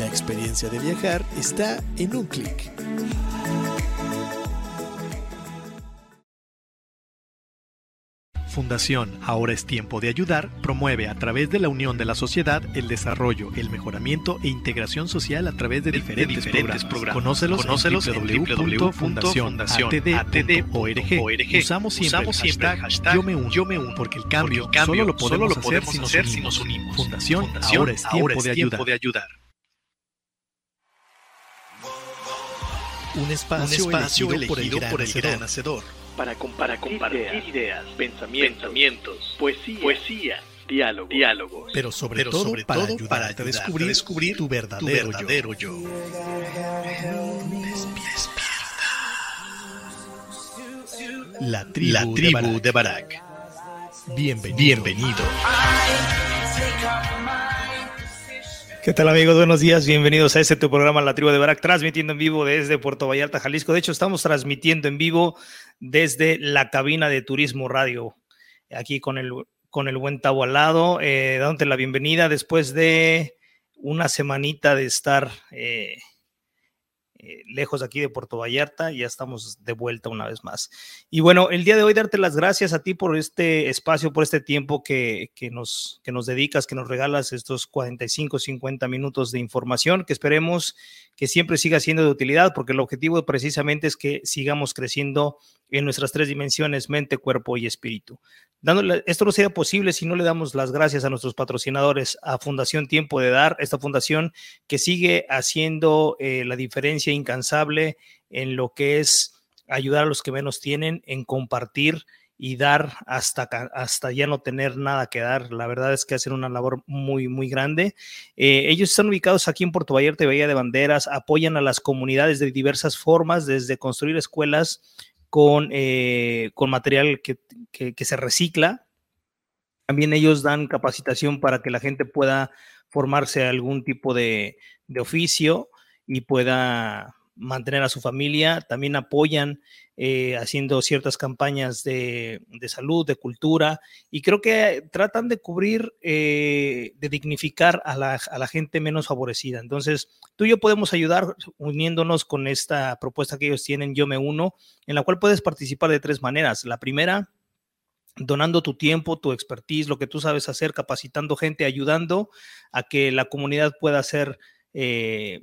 La experiencia de viajar está en un clic. Fundación Ahora es tiempo de ayudar promueve a través de la unión de la sociedad el desarrollo, el mejoramiento e integración social a través de diferentes, programas. Conócelos, Conócelos en www.fundacionatd.org. Usamos siempre, el hashtag, yo, me uno, yo me uno, porque el cambio, solo lo podemos, hacer, si nos, unimos. Fundación, Ahora es tiempo, de, ayudar. Un espacio, elegido, por el gran hacedor para, compartir, ideas, pensamientos, poesía, poesía diálogo, diálogos. Pero sobre todo, para, ayudarte a descubrir, tu verdadero, yo. La tribu, de Barak. Bienvenido. Bienvenido. ¿Qué tal amigos? Buenos días, bienvenidos a este tu programa La Tribu de Barak, transmitiendo en vivo desde Puerto Vallarta, Jalisco. De hecho, estamos transmitiendo en vivo desde la cabina de Turismo Radio, aquí con el, con el buen Tabo al lado, eh, dándote la bienvenida después de una semanita de estar eh, eh, lejos aquí de Puerto Vallarta, ya estamos de vuelta una vez más. Y bueno, el día de hoy darte las gracias a ti por este espacio, por este tiempo que, que, nos, que nos dedicas, que nos regalas estos 45, 50 minutos de información que esperemos que siempre siga siendo de utilidad, porque el objetivo precisamente es que sigamos creciendo en nuestras tres dimensiones, mente, cuerpo y espíritu. Dándole, esto no sería posible si no le damos las gracias a nuestros patrocinadores, a Fundación Tiempo de Dar, esta fundación que sigue haciendo eh, la diferencia incansable en lo que es ayudar a los que menos tienen, en compartir y dar hasta, hasta ya no tener nada que dar. La verdad es que hacen una labor muy, muy grande. Eh, ellos están ubicados aquí en Puerto Vallarta y Bahía de Banderas, apoyan a las comunidades de diversas formas, desde construir escuelas con, eh, con material que, que, se recicla. También ellos dan capacitación para que la gente pueda formarse algún tipo de, de oficio y pueda mantener a su familia. También apoyan eh, haciendo ciertas campañas de, de, salud, de cultura, y creo que tratan de cubrir, eh, de dignificar a la, a la, gente menos favorecida. Entonces, tú y yo podemos ayudar uniéndonos con esta propuesta que ellos tienen, Yo Me Uno, en la cual puedes participar de tres maneras. La primera, donando tu tiempo, tu expertise, lo que tú sabes hacer, capacitando gente, ayudando a que la comunidad pueda ser eh,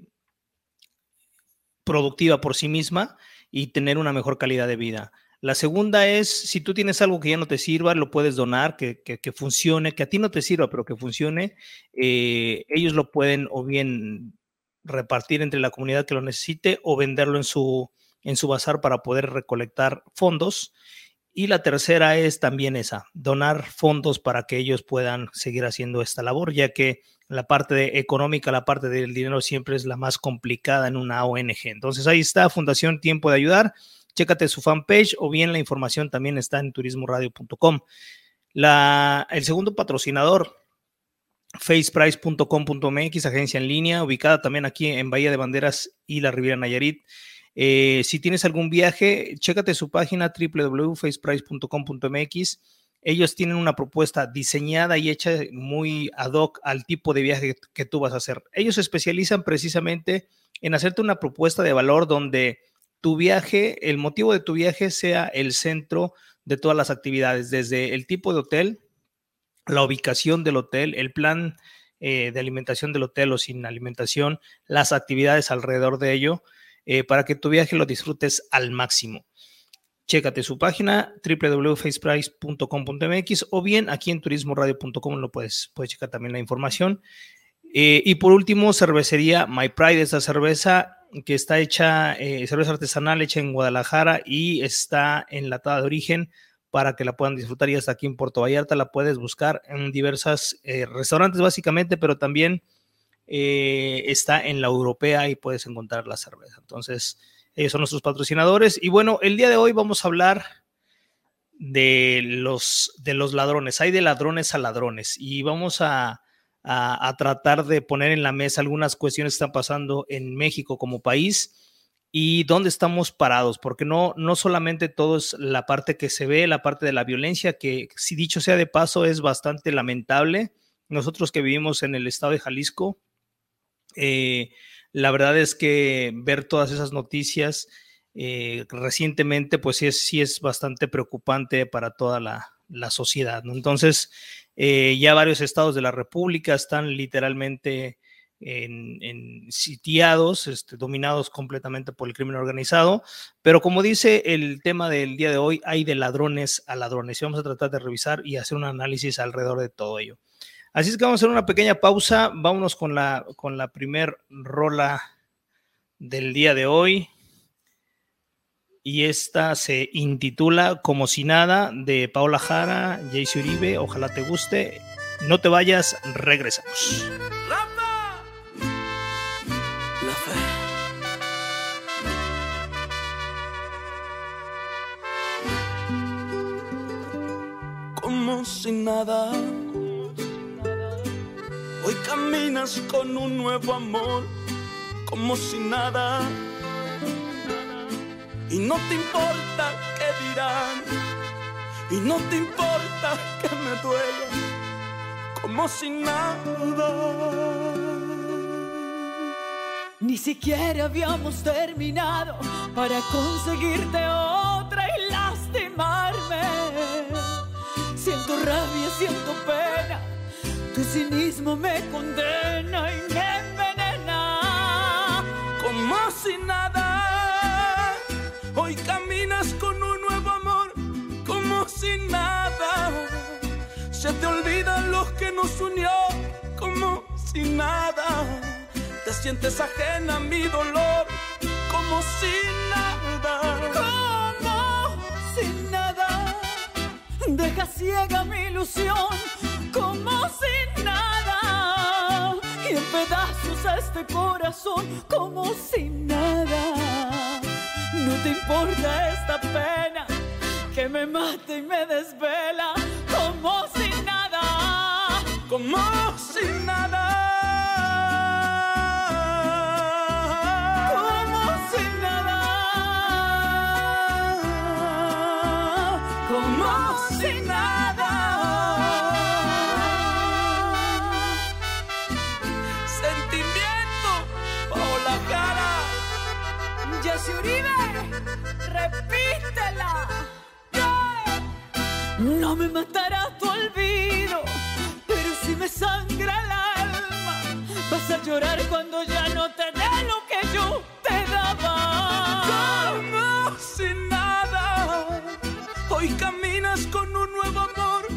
productiva por sí misma y tener una mejor calidad de vida. La segunda es, si tú tienes algo que ya no te sirva, lo puedes donar, que, que, funcione, que a ti no te sirva, pero que funcione. Eh, ellos lo pueden o bien repartir entre la comunidad que lo necesite o venderlo en su, en su bazar para poder recolectar fondos. Y la tercera es también esa, donar fondos para que ellos puedan seguir haciendo esta labor, ya que la parte económica, la parte del dinero siempre es la más complicada en una ONG. Entonces ahí está, Fundación Tiempo de Ayudar. Chécate su fanpage o bien la información también está en turismoradio.com. el segundo patrocinador, faceprice.com.mx, agencia en línea, ubicada también aquí en Bahía de Banderas y la Riviera Nayarit. Eh, si tienes algún viaje, chécate su página www.faceprice.com.mx ellos tienen una propuesta diseñada y hecha muy ad hoc al tipo de viaje que tú vas a hacer. Ellos se especializan precisamente en hacerte una propuesta de valor donde tu viaje, el motivo de tu viaje sea el centro de todas las actividades, desde el tipo de hotel, la ubicación del hotel, el plan eh, de alimentación del hotel o sin alimentación, las actividades alrededor de ello, eh, para que tu viaje lo disfrutes al máximo chécate su página www.faceprice.com.mx o bien aquí en turismoradio.com lo puedes, puedes checar también la información. Eh, y por último, cervecería My Pride, esta cerveza que está hecha, eh, cerveza artesanal hecha en Guadalajara y está enlatada de origen para que la puedan disfrutar y hasta aquí en Puerto Vallarta la puedes buscar en diversas eh, restaurantes básicamente, pero también está en la europea y puedes encontrar la cerveza. Entonces, ellos son nuestros patrocinadores. Y bueno, el día de hoy vamos a hablar de los, de los ladrones. Hay de ladrones a ladrones y vamos a, a, tratar de poner en la mesa algunas cuestiones que están pasando en México como país y dónde estamos parados, porque no, no solamente todo es la parte que se ve, la parte de la violencia, que si dicho sea de paso es bastante lamentable. Nosotros que vivimos en el estado de Jalisco, eh, la verdad es que ver todas esas noticias eh, recientemente, pues sí es, sí es bastante preocupante para toda la, sociedad. ¿no? Entonces, eh, ya varios estados de la República están literalmente en, sitiados, este, dominados completamente por el crimen organizado. Pero como dice el tema del día de hoy, hay de ladrones a ladrones. Y vamos a tratar de revisar y hacer un análisis alrededor de todo ello. Así es que vamos a hacer una pequeña pausa. Vámonos con la, con la primer rola del día de hoy. Y esta se intitula Como si nada de Paola Jara, Jayce Uribe. Ojalá te guste. No te vayas, regresamos. Como si nada Hoy caminas con un nuevo amor, como si nada. Y no te importa qué dirán, y no te importa que me duela, como si nada. Ni siquiera habíamos terminado para conseguirte otra y lastimarme. Siento rabia, siento pena tu cinismo me condena y me envenena. Como si nada, hoy caminas con un nuevo amor, como si nada. Se te olvidan los que nos unió, como si nada. Te sientes ajena a mi dolor, como si nada. Como si nada. Deja ciega mi ilusión, como si pedazos a este corazón como si nada. No te importa esta pena que me mate y me desvela como si nada. Como si nada. Repítela. No me matará tu olvido, pero si me sangra el alma, vas a llorar cuando ya no te dé lo que yo te daba. Como si nada, hoy caminas con un nuevo amor,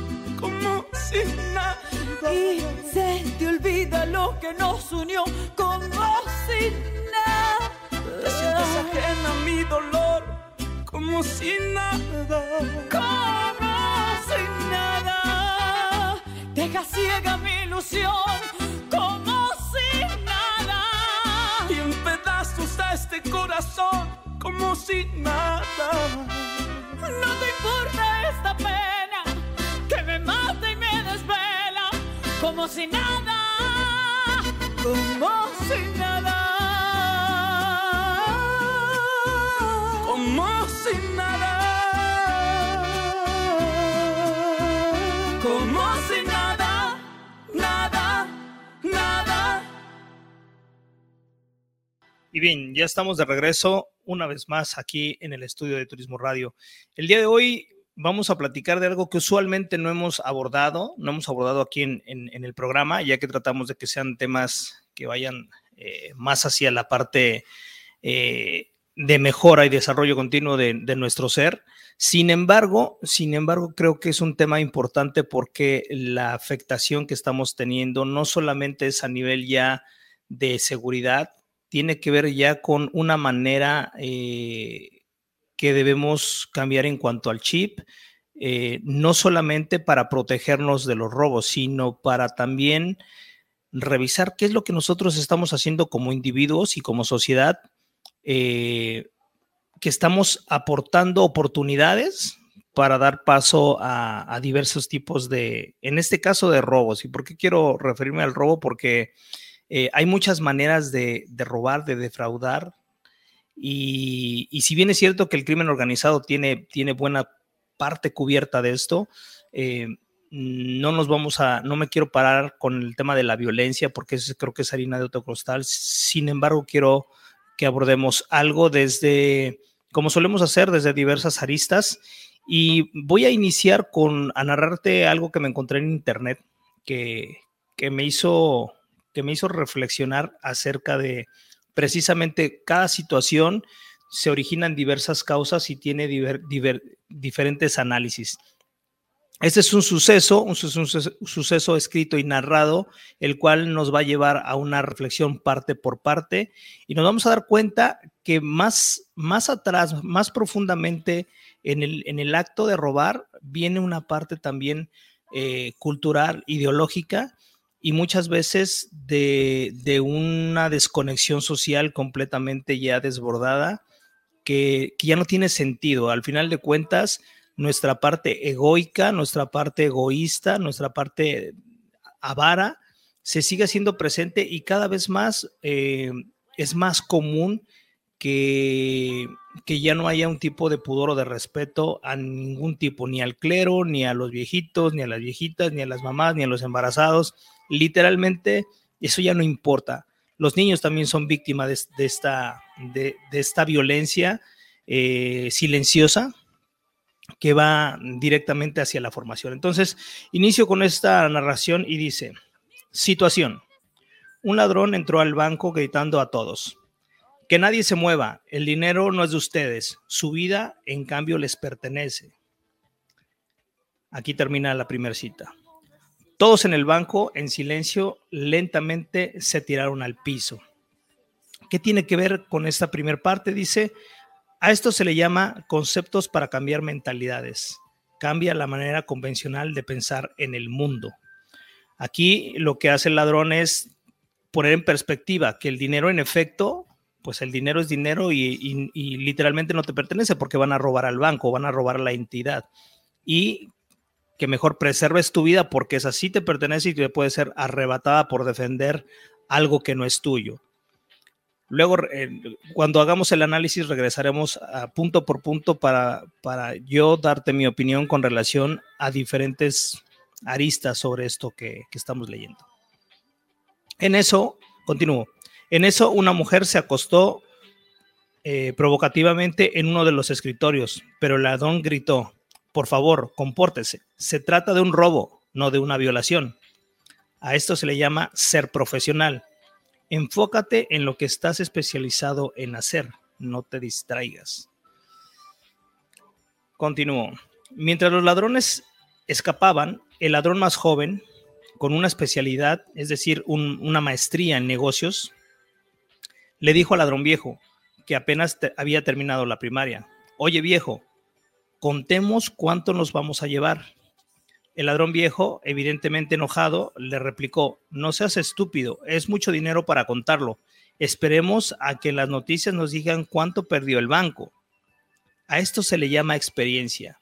como si nada. Y se te olvida lo que nos unió, como si nada. Te sientes ajena a mi dolor, como si nada. Como si nada. Deja ciega mi ilusión, como si nada. Y en pedazos a este corazón, como si nada. No te importa esta pena que me mata y me desvela, como si nada. Como si nada. Como si nada. Como si nada, nada, nada. Y bien, ya estamos de regreso una vez más aquí en el estudio de Turismo Radio. El día de hoy vamos a platicar de algo que usualmente no hemos abordado, no hemos abordado aquí en, el programa, ya que tratamos de que sean temas que vayan eh, más hacia la parte eh, de mejora y desarrollo continuo de, nuestro ser. Sin embargo, sin embargo, creo que es un tema importante porque la afectación que estamos teniendo no solamente es a nivel ya de seguridad, tiene que ver ya con una manera eh, que debemos cambiar en cuanto al chip, eh, no solamente para protegernos de los robos, sino para también revisar qué es lo que nosotros estamos haciendo como individuos y como sociedad, eh, que estamos aportando oportunidades para dar paso a, diversos tipos de, en este caso de robos. ¿Y por qué quiero referirme al robo? Porque eh, hay muchas maneras de, robar, de defraudar. Y, si bien es cierto que el crimen organizado tiene, tiene buena parte cubierta de esto, eh, no nos vamos a, no me quiero parar con el tema de la violencia porque eso creo que es harina de otro costal. Sin embargo, quiero que abordemos algo desde, como solemos hacer, desde diversas aristas. Y voy a iniciar con a narrarte algo que me encontré en internet que, que me hizo que me hizo reflexionar acerca de precisamente cada situación se origina en diversas causas y tiene diferentes análisis. Este es un suceso, un suceso, escrito y narrado, el cual nos va a llevar a una reflexión parte por parte y nos vamos a dar cuenta que más, más atrás, más profundamente en el, en el acto de robar, viene una parte también eh, cultural, ideológica y muchas veces de, de, una desconexión social completamente ya desbordada que, que ya no tiene sentido. Al final de cuentas, nuestra parte egoica, nuestra parte egoísta, nuestra parte avara, se sigue haciendo presente y cada vez más eh, es más común que, que ya no haya un tipo de pudor o de respeto a ningún tipo, ni al clero, ni a los viejitos, ni a las viejitas, ni a las mamás, ni a los embarazados. Literalmente, eso ya no importa. Los niños también son víctimas de, esta, de, esta violencia eh, silenciosa, que va directamente hacia la formación. Entonces, inicio con esta narración y dice, situación. Un ladrón entró al banco gritando a todos, que nadie se mueva, el dinero no es de ustedes, su vida en cambio les pertenece. Aquí termina la primera cita. Todos en el banco, en silencio, lentamente se tiraron al piso. ¿Qué tiene que ver con esta primera parte? Dice, a esto se le llama conceptos para cambiar mentalidades. Cambia la manera convencional de pensar en el mundo. Aquí lo que hace el ladrón es poner en perspectiva que el dinero en efecto, pues el dinero es dinero y, literalmente no te pertenece porque van a robar al banco, van a robar a la entidad. Y que mejor preserves tu vida porque es así te pertenece y te puede ser arrebatada por defender algo que no es tuyo. Luego, cuando hagamos el análisis, regresaremos a punto por punto para, para yo darte mi opinión con relación a diferentes aristas sobre esto que, estamos leyendo. En eso, continúo, en eso una mujer se acostó eh, provocativamente en uno de los escritorios, pero el ladrón gritó, por favor, compórtese, se trata de un robo, no de una violación. A esto se le llama ser profesional. Enfócate en lo que estás especializado en hacer, no te distraigas. Continúo. Mientras los ladrones escapaban, el ladrón más joven, con una especialidad, es decir, una maestría en negocios, le dijo al ladrón viejo, que apenas había terminado la primaria, oye viejo, contemos cuánto nos vamos a llevar. El ladrón viejo, evidentemente enojado, le replicó, no seas estúpido, es mucho dinero para contarlo. Esperemos a que las noticias nos digan cuánto perdió el banco. A esto se le llama experiencia.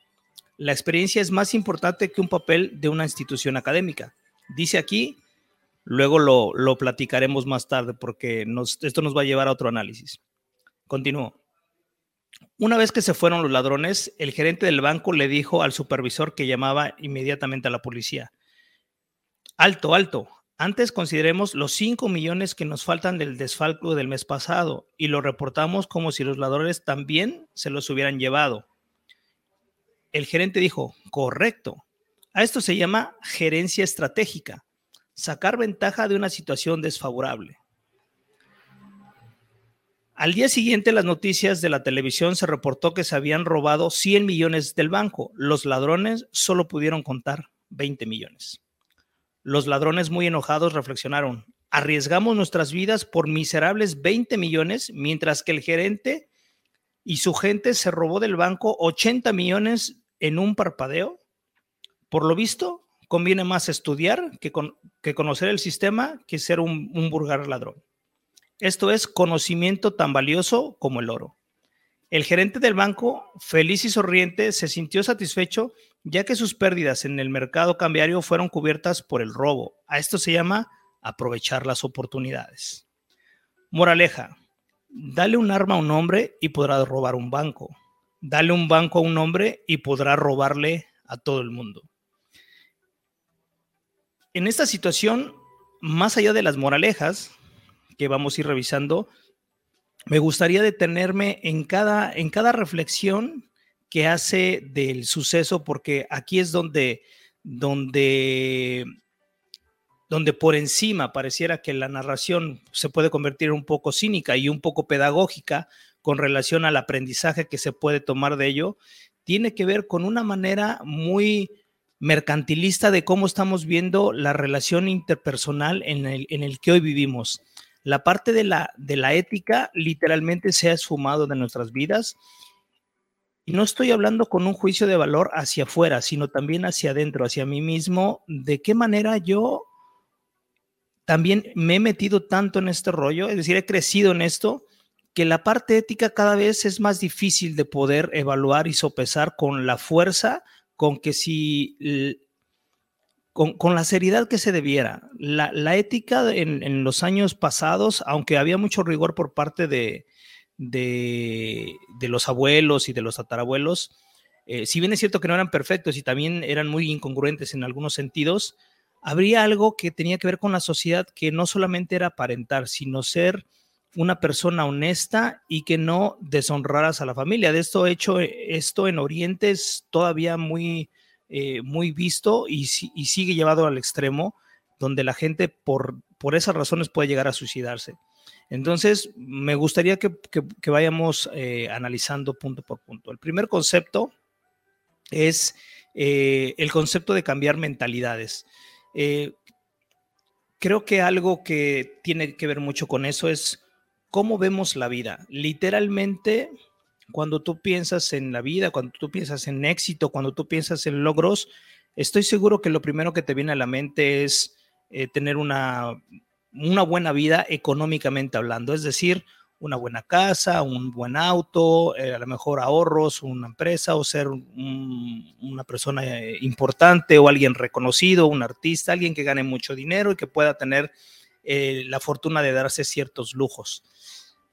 La experiencia es más importante que un papel de una institución académica. Dice aquí, luego lo, platicaremos más tarde porque esto nos va a llevar a otro análisis. Continúo. Una vez que se fueron los ladrones, el gerente del banco le dijo al supervisor que llamaba inmediatamente a la policía. Alto, alto. Antes consideremos los 5 millones que nos faltan del desfalco del mes pasado y lo reportamos como si los ladrones también se los hubieran llevado. El gerente dijo, correcto. A esto se llama gerencia estratégica, sacar ventaja de una situación desfavorable. Al día siguiente, las noticias de la televisión se reportó que se habían robado 100 millones del banco. Los ladrones solo pudieron contar 20 millones. Los ladrones muy enojados reflexionaron, arriesgamos nuestras vidas por miserables 20 millones, mientras que el gerente y su gente se robó del banco 80 millones en un parpadeo. Por lo visto, conviene más estudiar que, conocer el sistema que ser un, un ladrón. Esto es conocimiento tan valioso como el oro. El gerente del banco, feliz y sonriente, se sintió satisfecho ya que sus pérdidas en el mercado cambiario fueron cubiertas por el robo. A esto se llama aprovechar las oportunidades. Moraleja, dale un arma a un hombre y podrá robar un banco. Dale un banco a un hombre y podrá robarle a todo el mundo. En esta situación, más allá de las moralejas que vamos a ir revisando, me gustaría detenerme en cada, en cada reflexión que hace del suceso, porque aquí es donde, donde, donde por encima pareciera que la narración se puede convertir un poco cínica y un poco pedagógica con relación al aprendizaje que se puede tomar de ello, tiene que ver con una manera muy mercantilista de cómo estamos viendo la relación interpersonal en el, en el que hoy vivimos. La parte de la, de la ética literalmente se ha esfumado de nuestras vidas. Y no estoy hablando con un juicio de valor hacia afuera, sino también hacia adentro, hacia mí mismo, de qué manera yo también me he metido tanto en este rollo, es decir, he crecido en esto, que la parte ética cada vez es más difícil de poder evaluar y sopesar con la fuerza con que si, con, la seriedad que se debiera. La, ética en, los años pasados, aunque había mucho rigor por parte de, de, los abuelos y de los tatarabuelos, eh, si bien es cierto que no eran perfectos y también eran muy incongruentes en algunos sentidos, habría algo que tenía que ver con la sociedad que no solamente era aparentar, sino ser una persona honesta y que no deshonraras a la familia. De esto hecho, esto en Oriente es todavía muy, eh, muy visto y, sigue llevado al extremo, donde la gente por, esas razones puede llegar a suicidarse. Entonces, me gustaría que, vayamos eh, analizando punto por punto. El primer concepto es eh, el concepto de cambiar mentalidades. Creo que algo que tiene que ver mucho con eso es cómo vemos la vida. Literalmente, cuando tú piensas en la vida, cuando tú piensas en éxito, cuando tú piensas en logros, estoy seguro que lo primero que te viene a la mente es tener una una buena vida económicamente hablando, es decir, una buena casa, un buen auto, eh, a lo mejor ahorros, una empresa o ser una persona eh, importante o alguien reconocido, un artista, alguien que gane mucho dinero y que pueda tener eh, la fortuna de darse ciertos lujos.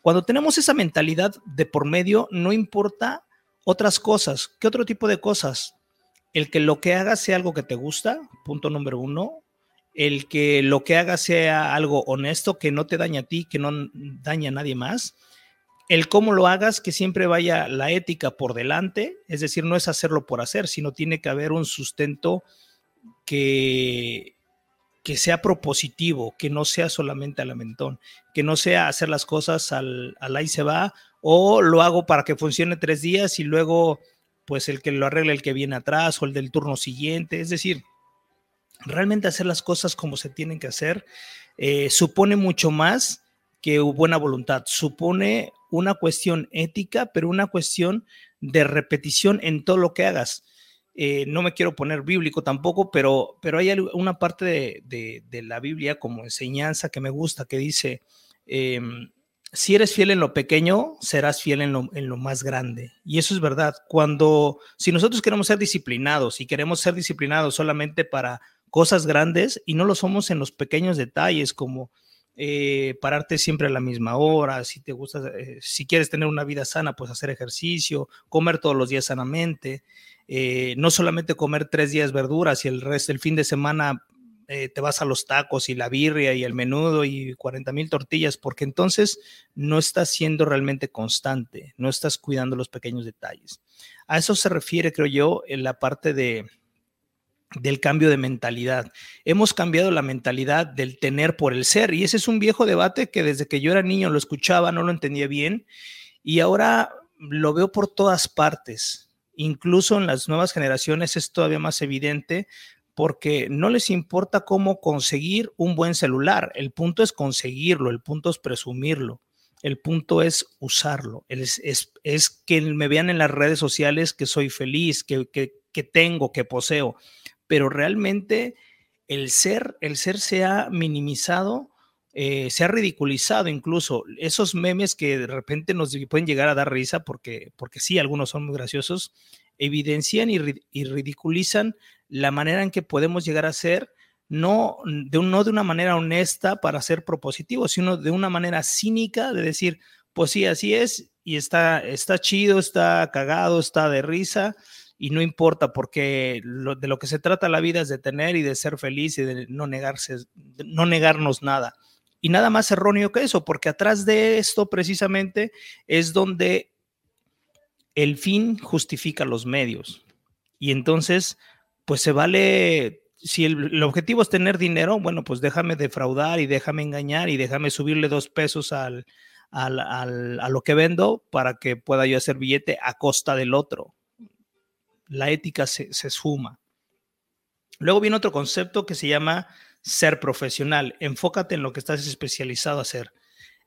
Cuando tenemos esa mentalidad de por medio, no importa otras cosas. ¿Qué otro tipo de cosas? El que lo que hagas sea algo que te gusta, punto número uno el que lo que hagas sea algo honesto, que no te daña a ti, que no daña a nadie más, el cómo lo hagas, que siempre vaya la ética por delante, es decir, no es hacerlo por hacer, sino tiene que haber un sustento que, que sea propositivo, que no sea solamente al lamentón, que no sea hacer las cosas al, al ahí se va, o lo hago para que funcione tres días y luego pues el que lo arregle el que viene atrás o el del turno siguiente, es decir, realmente hacer las cosas como se tienen que hacer eh, supone mucho más que buena voluntad, supone una cuestión ética, pero una cuestión de repetición en todo lo que hagas. Eh, no me quiero poner bíblico tampoco, pero, pero hay una parte de, de, la Biblia como enseñanza que me gusta, que dice, em, si eres fiel en lo pequeño, serás fiel en lo, en lo, más grande. Y eso es verdad. Cuando, si nosotros queremos ser disciplinados y queremos ser disciplinados solamente para cosas grandes y no lo somos en los pequeños detalles como eh, pararte siempre a la misma hora, si te gusta, eh, si quieres tener una vida sana, pues hacer ejercicio, comer todos los días sanamente, eh, no solamente comer tres días verduras y el resto, el fin de semana te vas a los tacos y la birria y el menudo y 40 mil tortillas, porque entonces no estás siendo realmente constante, no estás cuidando los pequeños detalles. A eso se refiere, creo yo, en la parte de, del cambio de mentalidad. Hemos cambiado la mentalidad del tener por el ser y ese es un viejo debate que desde que yo era niño lo escuchaba, no lo entendía bien y ahora lo veo por todas partes. Incluso en las nuevas generaciones es todavía más evidente porque no les importa cómo conseguir un buen celular. El punto es conseguirlo, el punto es presumirlo, el punto es usarlo, es, que me vean en las redes sociales que soy feliz, que, que, que tengo, que poseo pero realmente el ser, el ser se ha minimizado, eh, se ha ridiculizado incluso. Esos memes que de repente nos pueden llegar a dar risa, porque, porque sí, algunos son muy graciosos, evidencian y, ridiculizan la manera en que podemos llegar a ser, no de, no de una manera honesta para ser propositivo, sino de una manera cínica de decir, pues sí, así es, y está, está chido, está cagado, está de risa, y no importa porque de lo que se trata la vida es de tener y de ser feliz y de no negarse, no negarnos nada. Y nada más erróneo que eso, porque atrás de esto precisamente es donde el fin justifica los medios. Y entonces, pues se vale, si el, objetivo es tener dinero, bueno, pues déjame defraudar y déjame engañar y déjame subirle dos pesos al, a lo que vendo para que pueda yo hacer billete a costa del otro la ética se, se suma. Luego viene otro concepto que se llama ser profesional. Enfócate en lo que estás especializado a hacer.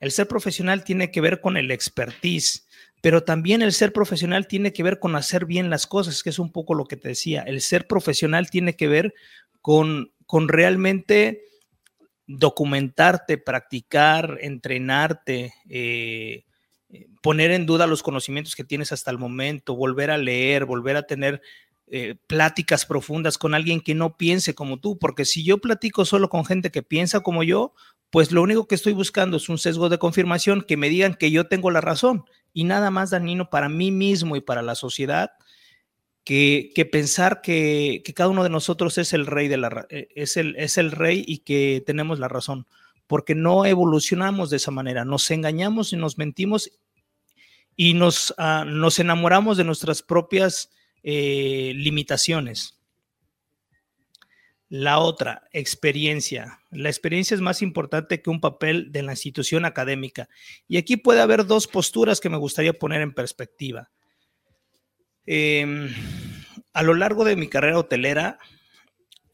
El ser profesional tiene que ver con el expertise, pero también el ser profesional tiene que ver con hacer bien las cosas, que es un poco lo que te decía. El ser profesional tiene que ver con, con realmente documentarte, practicar, entrenarte, eh, eh, poner en duda los conocimientos que tienes hasta el momento, volver a leer, volver a tener eh, pláticas profundas con alguien que no piense como tú, porque si yo platico solo con gente que piensa como yo, pues lo único que estoy buscando es un sesgo de confirmación que me digan que yo tengo la razón. Y nada más dañino para mí mismo y para la sociedad que, pensar que, cada uno de nosotros es el rey de la eh, es el, es el rey y que tenemos la razón. Porque no evolucionamos de esa manera, nos engañamos y nos mentimos y nos, ah, nos enamoramos de nuestras propias eh, limitaciones. La otra, experiencia. La experiencia es más importante que un papel de la institución académica. Y aquí puede haber dos posturas que me gustaría poner en perspectiva. Em, a lo largo de mi carrera hotelera,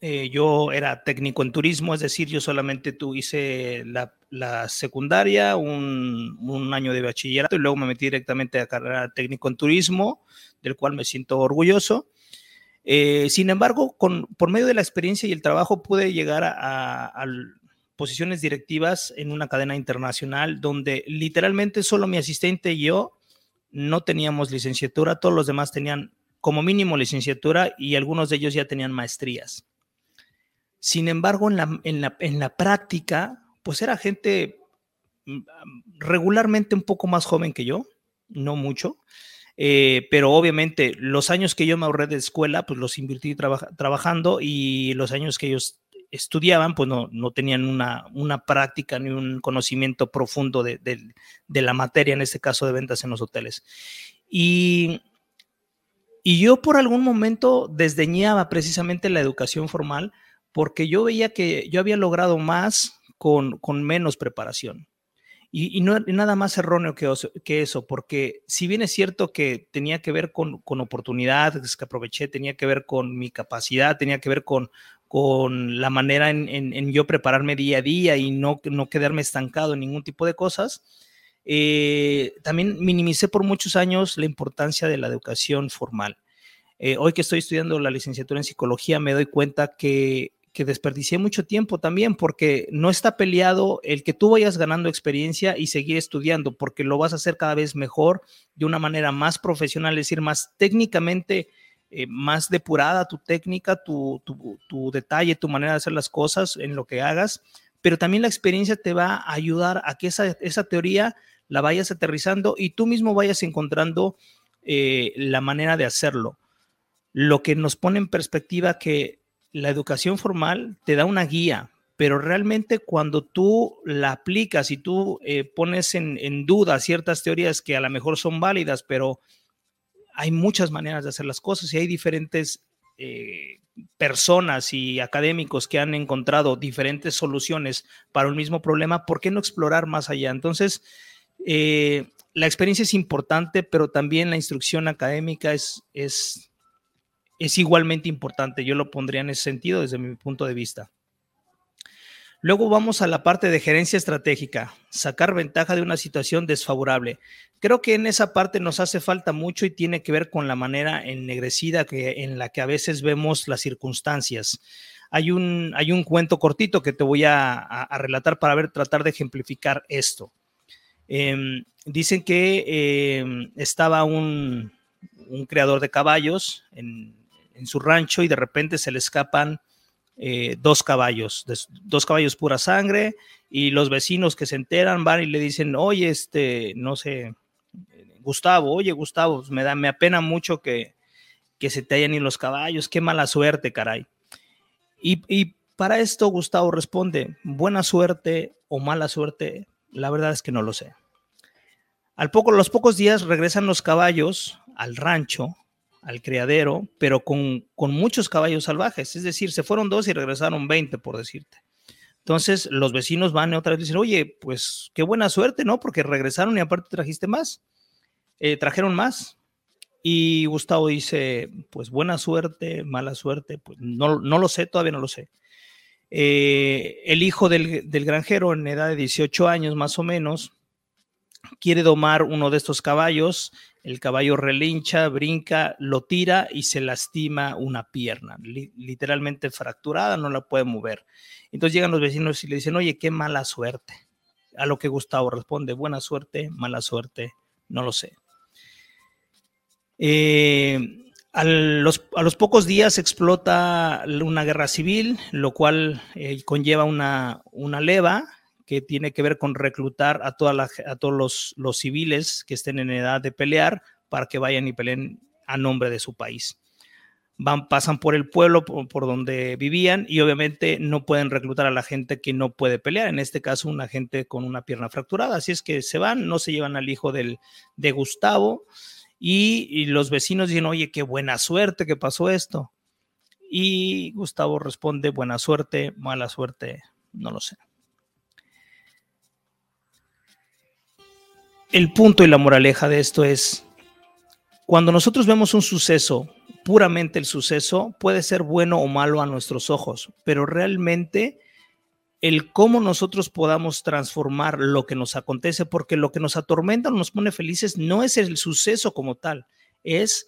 eh, yo era técnico en turismo, es decir, yo solamente tu, hice la, secundaria, un, año de bachillerato y luego me metí directamente a carrera técnico en turismo, del cual me siento orgulloso. Eh, sin embargo, con, por medio de la experiencia y el trabajo pude llegar a, a posiciones directivas en una cadena internacional donde literalmente solo mi asistente y yo no teníamos licenciatura, todos los demás tenían como mínimo licenciatura y algunos de ellos ya tenían maestrías. Sin embargo, en la, en la, práctica, pues era gente mm, regularmente un poco más joven que yo, no mucho, eh, pero obviamente los años que yo me ahorré de escuela, pues los invertí trabajando y los años que ellos estudiaban, pues no, no tenían una, una, práctica ni un conocimiento profundo de, de, la materia, en este caso de ventas en los hoteles. Y, y yo por algún momento desdeñaba precisamente la educación formal porque yo veía que yo había logrado más con, menos preparación. Y, nada más erróneo que, eso, porque si bien es cierto que tenía que ver con, con oportunidades que aproveché, tenía que ver con mi capacidad, tenía que ver con, la manera en, yo prepararme día a día y no, no quedarme estancado en ningún tipo de cosas, eh, también minimicé por muchos años la importancia de la educación formal. Eh, hoy que estoy estudiando la licenciatura en psicología, me doy cuenta que que desperdicié mucho tiempo también, porque no está peleado el que tú vayas ganando experiencia y seguir estudiando, porque lo vas a hacer cada vez mejor, de una manera más profesional, es decir, más técnicamente, eh, más depurada tu técnica, tu, tu, detalle, tu manera de hacer las cosas en lo que hagas, pero también la experiencia te va a ayudar a que esa, esa teoría la vayas aterrizando y tú mismo vayas encontrando eh, la manera de hacerlo. Lo que nos pone en perspectiva que la educación formal te da una guía, pero realmente cuando tú la aplicas y tú eh, pones en, duda ciertas teorías que a lo mejor son válidas, pero hay muchas maneras de hacer las cosas y hay diferentes eh, personas y académicos que han encontrado diferentes soluciones para un mismo problema, ¿por qué no explorar más allá? Entonces, eh, la experiencia es importante, pero también la instrucción académica es, es es igualmente importante. Yo lo pondría en ese sentido desde mi punto de vista. Luego vamos a la parte de gerencia estratégica, sacar ventaja de una situación desfavorable. Creo que en esa parte nos hace falta mucho y tiene que ver con la manera ennegrecida que, en la que a veces vemos las circunstancias. Hay un, hay un cuento cortito que te voy a, relatar para ver, tratar de ejemplificar esto. Em, dicen que em, estaba un, creador de caballos en, en su rancho y de repente se le escapan eh, dos caballos, dos caballos pura sangre, y los vecinos que se enteran van y le dicen, oye, este, no sé, Gustavo, oye, Gustavo, me da, me apena mucho que, que se te hayan ido los caballos, qué mala suerte, caray. Y, y para esto Gustavo responde, buena suerte o mala suerte, la verdad es que no lo sé. Al poco, los pocos días regresan los caballos al rancho al criadero, pero con, muchos caballos salvajes. Es decir, se fueron dos y regresaron 20, por decirte. Entonces los vecinos van otra vez dicen, oye, pues qué buena suerte, ¿no? Porque regresaron y aparte trajiste más. Eh, trajeron más. Y Gustavo dice, pues buena suerte, mala suerte, pues no, no lo sé, todavía no lo sé. Eh, el hijo del, del, granjero en edad de 18 años más o menos quiere domar uno de estos caballos el caballo relincha, brinca, lo tira y se lastima una pierna, literalmente fracturada, no la puede mover. Entonces llegan los vecinos y le dicen, oye, qué mala suerte. A lo que Gustavo responde, buena suerte, mala suerte, no lo sé. Eh, a, los, pocos días explota una guerra civil, lo cual eh, conlleva una, una leva que tiene que ver con reclutar a, a todos los, civiles que estén en edad de pelear para que vayan y peleen a nombre de su país. Van, pasan por el pueblo por, donde vivían y obviamente no pueden reclutar a la gente que no puede pelear, en este caso una gente con una pierna fracturada. Así es que se van, no se llevan al hijo del, de Gustavo y, y los vecinos dicen, oye, qué buena suerte que pasó esto. Y Gustavo responde, buena suerte, mala suerte, no lo sé. El punto y la moraleja de esto es, cuando nosotros vemos un suceso, puramente el suceso puede ser bueno o malo a nuestros ojos, pero realmente el cómo nosotros podamos transformar lo que nos acontece, porque lo que nos atormenta o nos pone felices no es el suceso como tal, es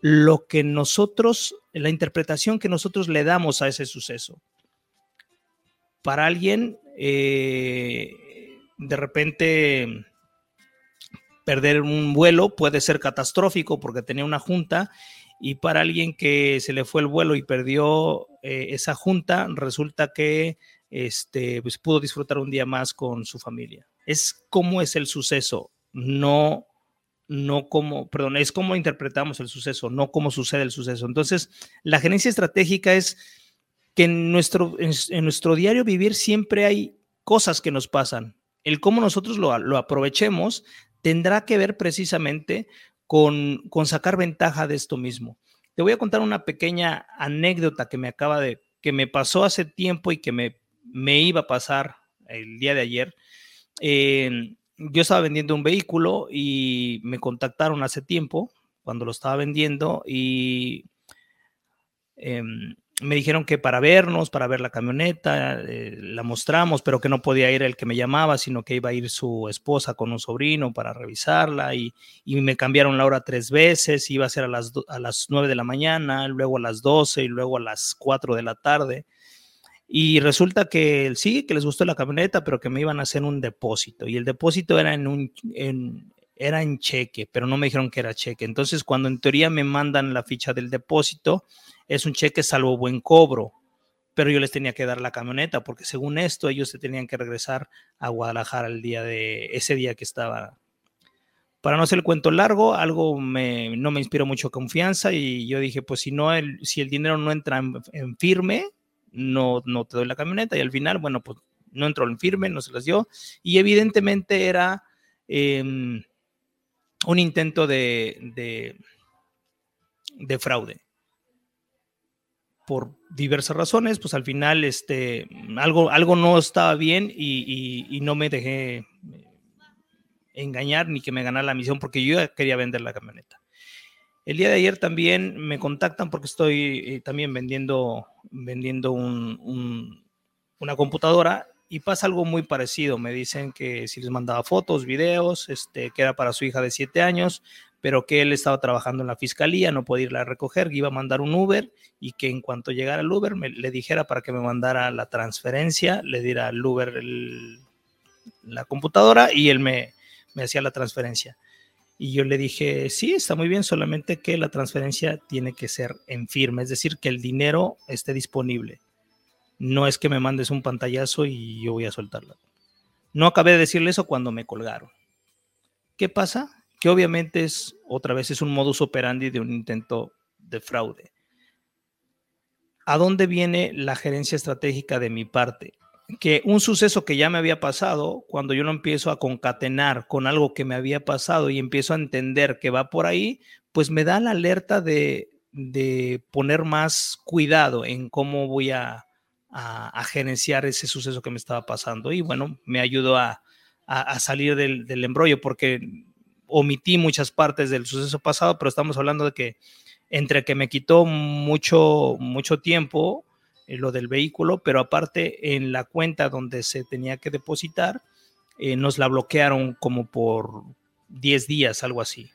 lo que nosotros, la interpretación que nosotros le damos a ese suceso. Para alguien, eh, de repente perder un vuelo puede ser catastrófico porque tenía una junta y para alguien que se le fue el vuelo y perdió eh, esa junta, resulta que este, pues pudo disfrutar un día más con su familia. Es como es el suceso, no, no como, perdón, es como interpretamos el suceso, no cómo sucede el suceso. Entonces, la gerencia estratégica es que en nuestro, en, nuestro diario vivir siempre hay cosas que nos pasan. El cómo nosotros lo, lo aprovechemos tendrá que ver precisamente con, con sacar ventaja de esto mismo. Te voy a contar una pequeña anécdota que me acaba de, que me pasó hace tiempo y que me, me iba a pasar el día de ayer. yo estaba vendiendo un vehículo y me contactaron hace tiempo cuando lo estaba vendiendo y em, me dijeron que para vernos, para ver la camioneta, eh, la mostramos, pero que no podía ir el que me llamaba, sino que iba a ir su esposa con un sobrino para revisarla y, me cambiaron la hora tres veces, iba a ser a las, a las 9 de la mañana, luego a las 12 y luego a las 4 de la tarde. Y resulta que sí, que les gustó la camioneta, pero que me iban a hacer un depósito y el depósito era en un... era en cheque, pero no me dijeron que era cheque. Entonces, cuando en teoría me mandan la ficha del depósito, es un cheque salvo buen cobro, pero yo les tenía que dar la camioneta porque según esto ellos se tenían que regresar a Guadalajara el día de ese día que estaba. Para no hacer el cuento largo, algo me, no me inspiró mucho confianza y yo dije, pues si no el, si el dinero no entra en, firme, no, no te doy la camioneta. Y al final, bueno, pues no entró en firme, no se las dio. Y evidentemente era em, un intento de, de, de fraude por diversas razones, pues al final este, algo, algo no estaba bien y, no me dejé eh, engañar ni que me ganara la misión porque yo quería vender la camioneta. El día de ayer también me contactan porque estoy eh, también vendiendo, vendiendo un, una computadora y pasa algo muy parecido. Me dicen que si les mandaba fotos, videos, este, que era para su hija de siete años, pero que él estaba trabajando en la fiscalía, no podía irla a recoger, iba a mandar un Uber y que en cuanto llegara el Uber me, le dijera para que me mandara la transferencia, le diera al Uber la computadora y él me, me hacía la transferencia. Y yo le dije, sí, está muy bien, solamente que la transferencia tiene que ser en firme, es decir, que el dinero esté disponible. No es que me mandes un pantallazo y yo voy a soltarla. No acabé de decirle eso cuando me colgaron. ¿Qué pasa? Que obviamente es, otra vez, es un modus operandi de un intento de fraude. ¿A dónde viene la gerencia estratégica de mi parte? que un suceso que ya me había pasado, cuando yo lo empiezo a concatenar con algo que me había pasado y empiezo a entender que va por ahí, pues me da la alerta de, poner más cuidado en cómo voy a, gerenciar ese suceso que me estaba pasando. Y bueno, me ayudó a, salir del, del, embrollo porque omití muchas partes del suceso pasado, pero estamos hablando de que entre que me quitó mucho, mucho tiempo, eh, lo del vehículo, pero aparte en la cuenta donde se tenía que depositar, eh, nos la bloquearon como por 10 días, algo así.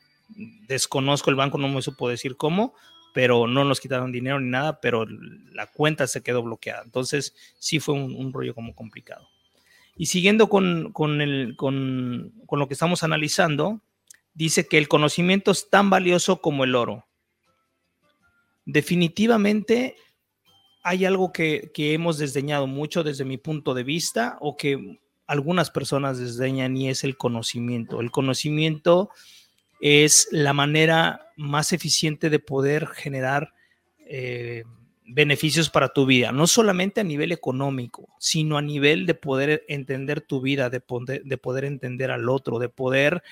Desconozco el banco, no me supo decir cómo, pero no nos quitaron dinero ni nada, pero la cuenta se quedó bloqueada. Entonces sí fue un, rollo como complicado. Y siguiendo con, con, el, con, con lo que estamos analizando, dice que el conocimiento es tan valioso como el oro. Definitivamente hay algo que, hemos desdeñado mucho desde mi punto de vista o que algunas personas desdeñan y es el conocimiento. El conocimiento es la manera más eficiente de poder generar eh, beneficios para tu vida, no solamente a nivel económico, sino a nivel de poder entender tu vida, de poder entender al otro, de poder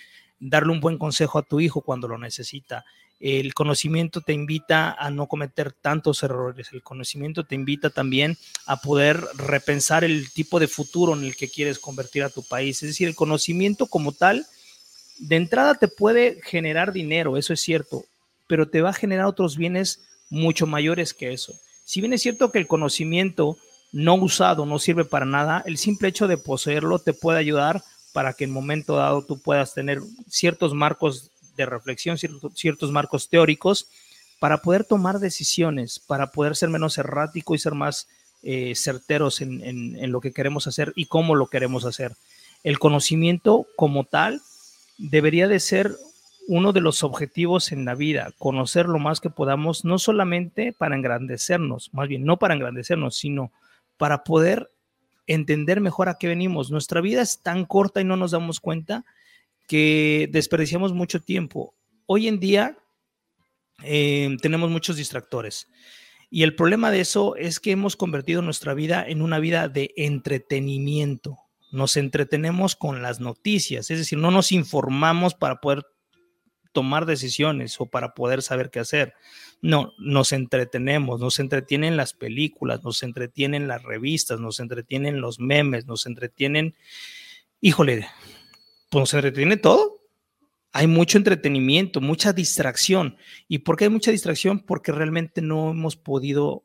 darle un buen consejo a tu hijo cuando lo necesita, el conocimiento te invita a no cometer tantos errores. El conocimiento te invita también a poder repensar el tipo de futuro en el que quieres convertir a tu país. Es decir, el conocimiento como tal, de entrada te puede generar dinero, eso es cierto, pero te va a generar otros bienes mucho mayores que eso. Si bien es cierto que el conocimiento no usado no sirve para nada, el simple hecho de poseerlo te puede ayudar para que en momento dado tú puedas tener ciertos marcos de reflexión, ciertos, marcos teóricos, para poder tomar decisiones, para poder ser menos errático y ser más eh, certeros en, lo que queremos hacer y cómo lo queremos hacer. El conocimiento como tal debería de ser uno de los objetivos en la vida, conocer lo más que podamos, no solamente para engrandecernos, más bien no para engrandecernos, sino para poder entender mejor a qué venimos. Nuestra vida es tan corta y no nos damos cuenta que desperdiciamos mucho tiempo. Hoy en día eh, tenemos muchos distractores. Y el problema de eso es que hemos convertido nuestra vida en una vida de entretenimiento. Nos entretenemos con las noticias, es decir, no nos informamos para poder tomar decisiones o para poder saber qué hacer. No, nos entretenemos, nos entretienen las películas, nos entretienen las revistas, nos entretienen los memes, nos entretienen, híjole, pues se entretiene todo. Hay mucho entretenimiento, mucha distracción. ¿Y por qué hay mucha distracción? Porque realmente no hemos podido,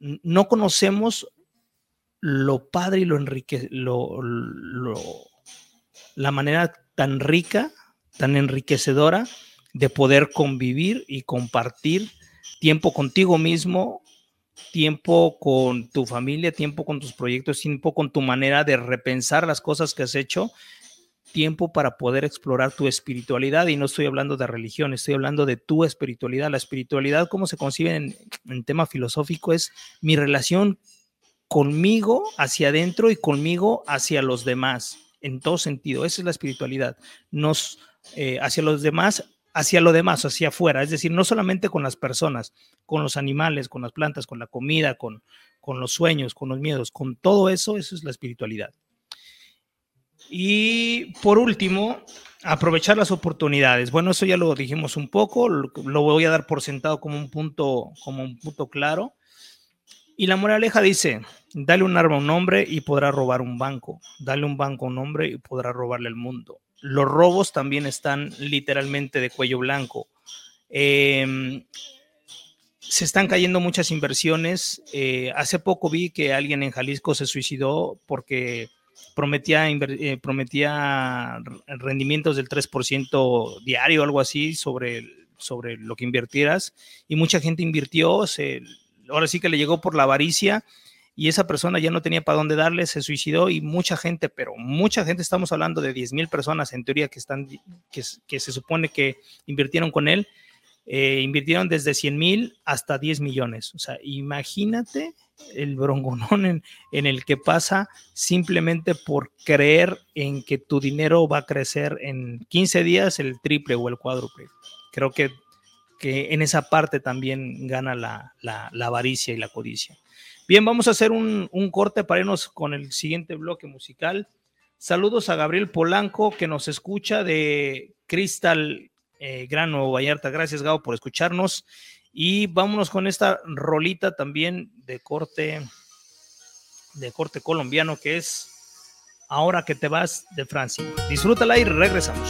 no conocemos lo padre y lo enrique, lo, la manera tan rica, tan enriquecedora de poder convivir y compartir tiempo contigo mismo, tiempo con tu familia, tiempo con tus proyectos, tiempo con tu manera de repensar las cosas que has hecho tiempo para poder explorar tu espiritualidad y no estoy hablando de religión, estoy hablando de tu espiritualidad. La espiritualidad, como se concibe en, tema filosófico, es mi relación conmigo hacia adentro y conmigo hacia los demás, en todo sentido. Esa es la espiritualidad. Nos, eh, hacia los demás, hacia lo demás, hacia afuera. Es decir, no solamente con las personas, con los animales, con las plantas, con la comida, con, con los sueños, con los miedos, con todo eso, eso es la espiritualidad. Y por último, aprovechar las oportunidades. Bueno, eso ya lo dijimos un poco, lo, voy a dar por sentado como un punto, como un punto claro. Y la moraleja dice, dale un arma a un hombre y podrá robar un banco. Dale un banco a un hombre y podrá robarle el mundo. Los robos también están literalmente de cuello blanco. Em, se están cayendo muchas inversiones. Eh, hace poco vi que alguien en Jalisco se suicidó porque prometía, eh, prometía rendimientos del 3% diario, algo así, sobre, sobre lo que invirtieras. Y mucha gente invirtió, ahora sí que le llegó por la avaricia y esa persona ya no tenía para dónde darle, se suicidó y mucha gente, pero mucha gente, estamos hablando de 10 mil personas en teoría que, están, que, se supone que invirtieron con él, eh, invirtieron desde 100 mil hasta 10 millones. O sea, imagínate el brongonón en, el que pasa simplemente por creer en que tu dinero va a crecer en 15 días el triple o el cuádruple. Creo que, que en esa parte también gana la, la avaricia y la codicia. Bien, vamos a hacer un, un, corte para irnos con el siguiente bloque musical. Saludos a Gabriel Polanco que nos escucha de Crystal eh, Gran Nuevo Vallarta. Gracias, Gabo, por escucharnos. Y vámonos con esta rolita también de corte, de corte colombiano, que es Ahora que te vas de Francia. Disfrútala y regresamos.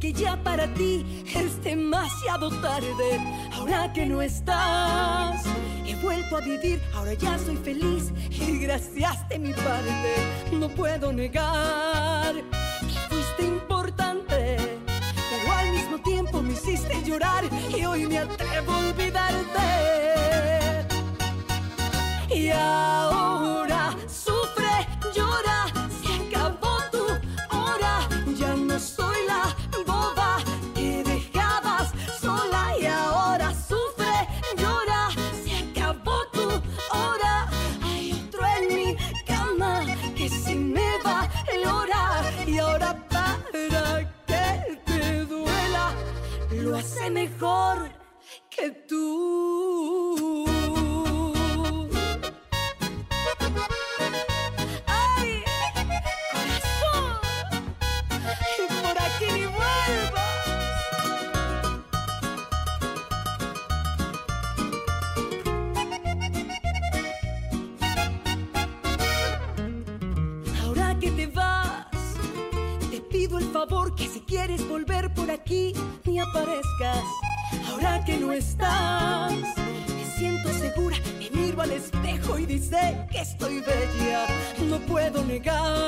Que ya para ti es demasiado tarde. Ahora que no estás He vuelto a vivir, ahora ya soy feliz y gracias de mi parte no puedo negar que fuiste importante, pero al mismo tiempo me hiciste llorar y hoy me atrevo a olvidarte. Y ahora lo hace mejor que tú. Puedo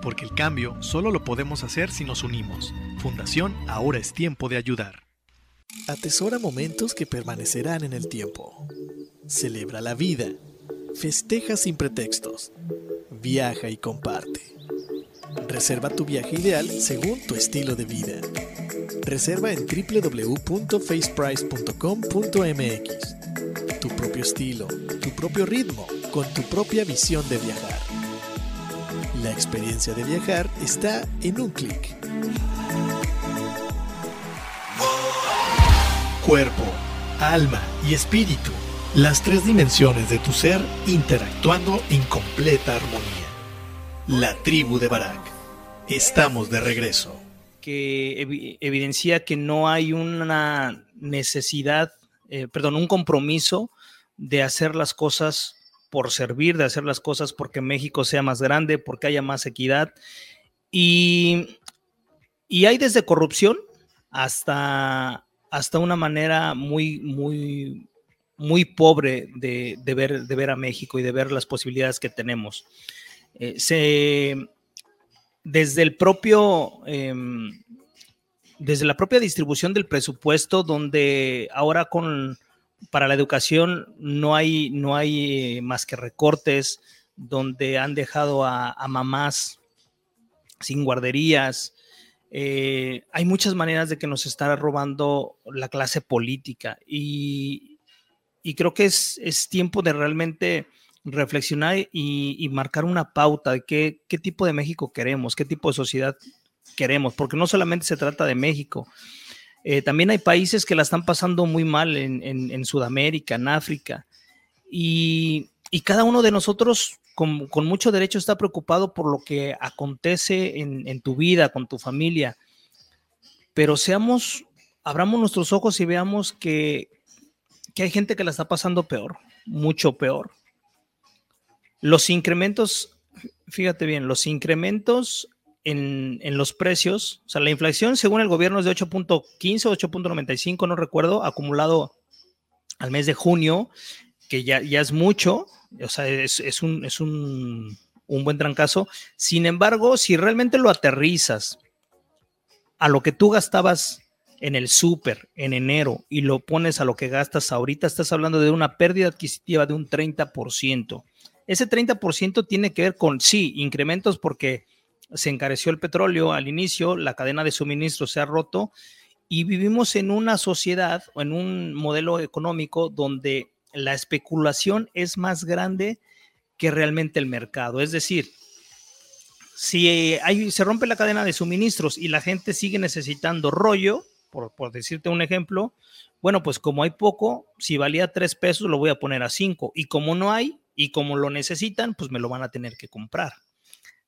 porque el cambio solo lo podemos hacer si nos unimos. Fundación Ahora es tiempo de ayudar. Atesora momentos que permanecerán en el tiempo. Celebra la vida. Festeja sin pretextos. Viaja y comparte. Reserva tu viaje ideal según tu estilo de vida. Reserva en www.faceprice.com.mx. Tu propio estilo, tu propio ritmo, con tu propia visión de viajar. La experiencia de viajar está en un clic. Cuerpo, alma y espíritu. Las tres dimensiones de tu ser interactuando en completa armonía. La tribu de Barak. Estamos de regreso. que evi- evidencia que no hay una necesidad, eh, perdón, un compromiso de hacer las cosas por servir, de hacer las cosas porque México sea más grande, porque haya más equidad. Y, y hay desde corrupción hasta, hasta una manera muy, muy, muy pobre de, de ver, de ver a México y de ver las posibilidades que tenemos. Eh, se, desde el propio, em, desde la propia distribución del presupuesto, donde ahora con para la educación no hay, no hay eh, más que recortes, donde han dejado a, mamás sin guarderías. Eh, hay muchas maneras de que nos está robando la clase política y, y creo que es, es, tiempo de realmente reflexionar y, y marcar una pauta de qué, qué, tipo de México queremos, qué tipo de sociedad queremos, porque no solamente se trata de México. Eh, también hay países que la están pasando muy mal en, Sudamérica, en África, y, cada uno de nosotros con, mucho derecho está preocupado por lo que acontece en, tu vida, con tu familia, pero seamos, abramos nuestros ojos y veamos que hay gente que la está pasando peor, mucho peor. Los incrementos, fíjate bien, los incrementos en, los precios, o sea, la inflación según el gobierno es de 8.15 o 8.95, no recuerdo, acumulado al mes de junio, que ya, ya es mucho, o sea, es, es, un, es un, un buen trancazo. Sin embargo, si realmente lo aterrizas a lo que tú gastabas en el súper en enero y lo pones a lo que gastas ahorita, estás hablando de una pérdida adquisitiva de un 30%. Ese 30% tiene que ver con, sí, incrementos porque se encareció el petróleo al inicio, la cadena de suministro se ha roto y vivimos en una sociedad o en un modelo económico donde la especulación es más grande que realmente el mercado. Es decir, si se rompe la cadena de suministros y la gente sigue necesitando rollo, por, decirte un ejemplo, bueno, pues como hay poco, si valía tres pesos, lo voy a poner a cinco. Y como no hay, y como lo necesitan, pues me lo van a tener que comprar.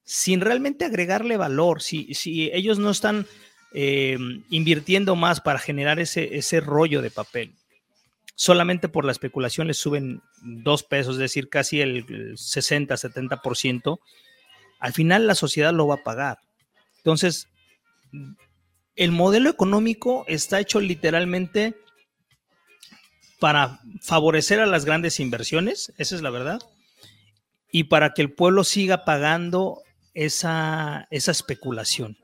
Sin realmente agregarle valor, si, si ellos no están eh, invirtiendo más para generar ese, ese rollo de papel, solamente por la especulación les suben dos pesos, es decir, casi el 60, 70%, al final la sociedad lo va a pagar. Entonces, el modelo económico está hecho literalmente para favorecer a las grandes inversiones, esa es la verdad, y para que el pueblo siga pagando esa, esa especulación.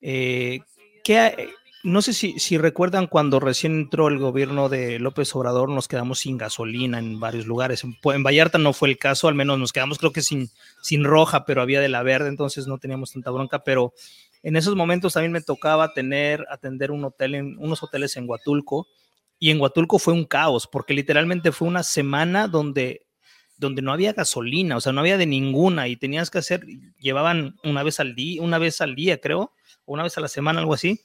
Eh, ¿qué, no sé si, si, recuerdan cuando recién entró el gobierno de López Obrador, nos quedamos sin gasolina en varios lugares. En, en, Vallarta no fue el caso, al menos nos quedamos creo que sin, sin roja, pero había de la verde, entonces no teníamos tanta bronca, pero en esos momentos también me tocaba tener, atender un hotel en, unos hoteles en Huatulco, y en Huatulco fue un caos, porque literalmente fue una semana donde, donde no había gasolina, o sea, no había de ninguna, y tenías que hacer, llevaban una vez al día, una vez al día, creo, una vez a la semana, algo así,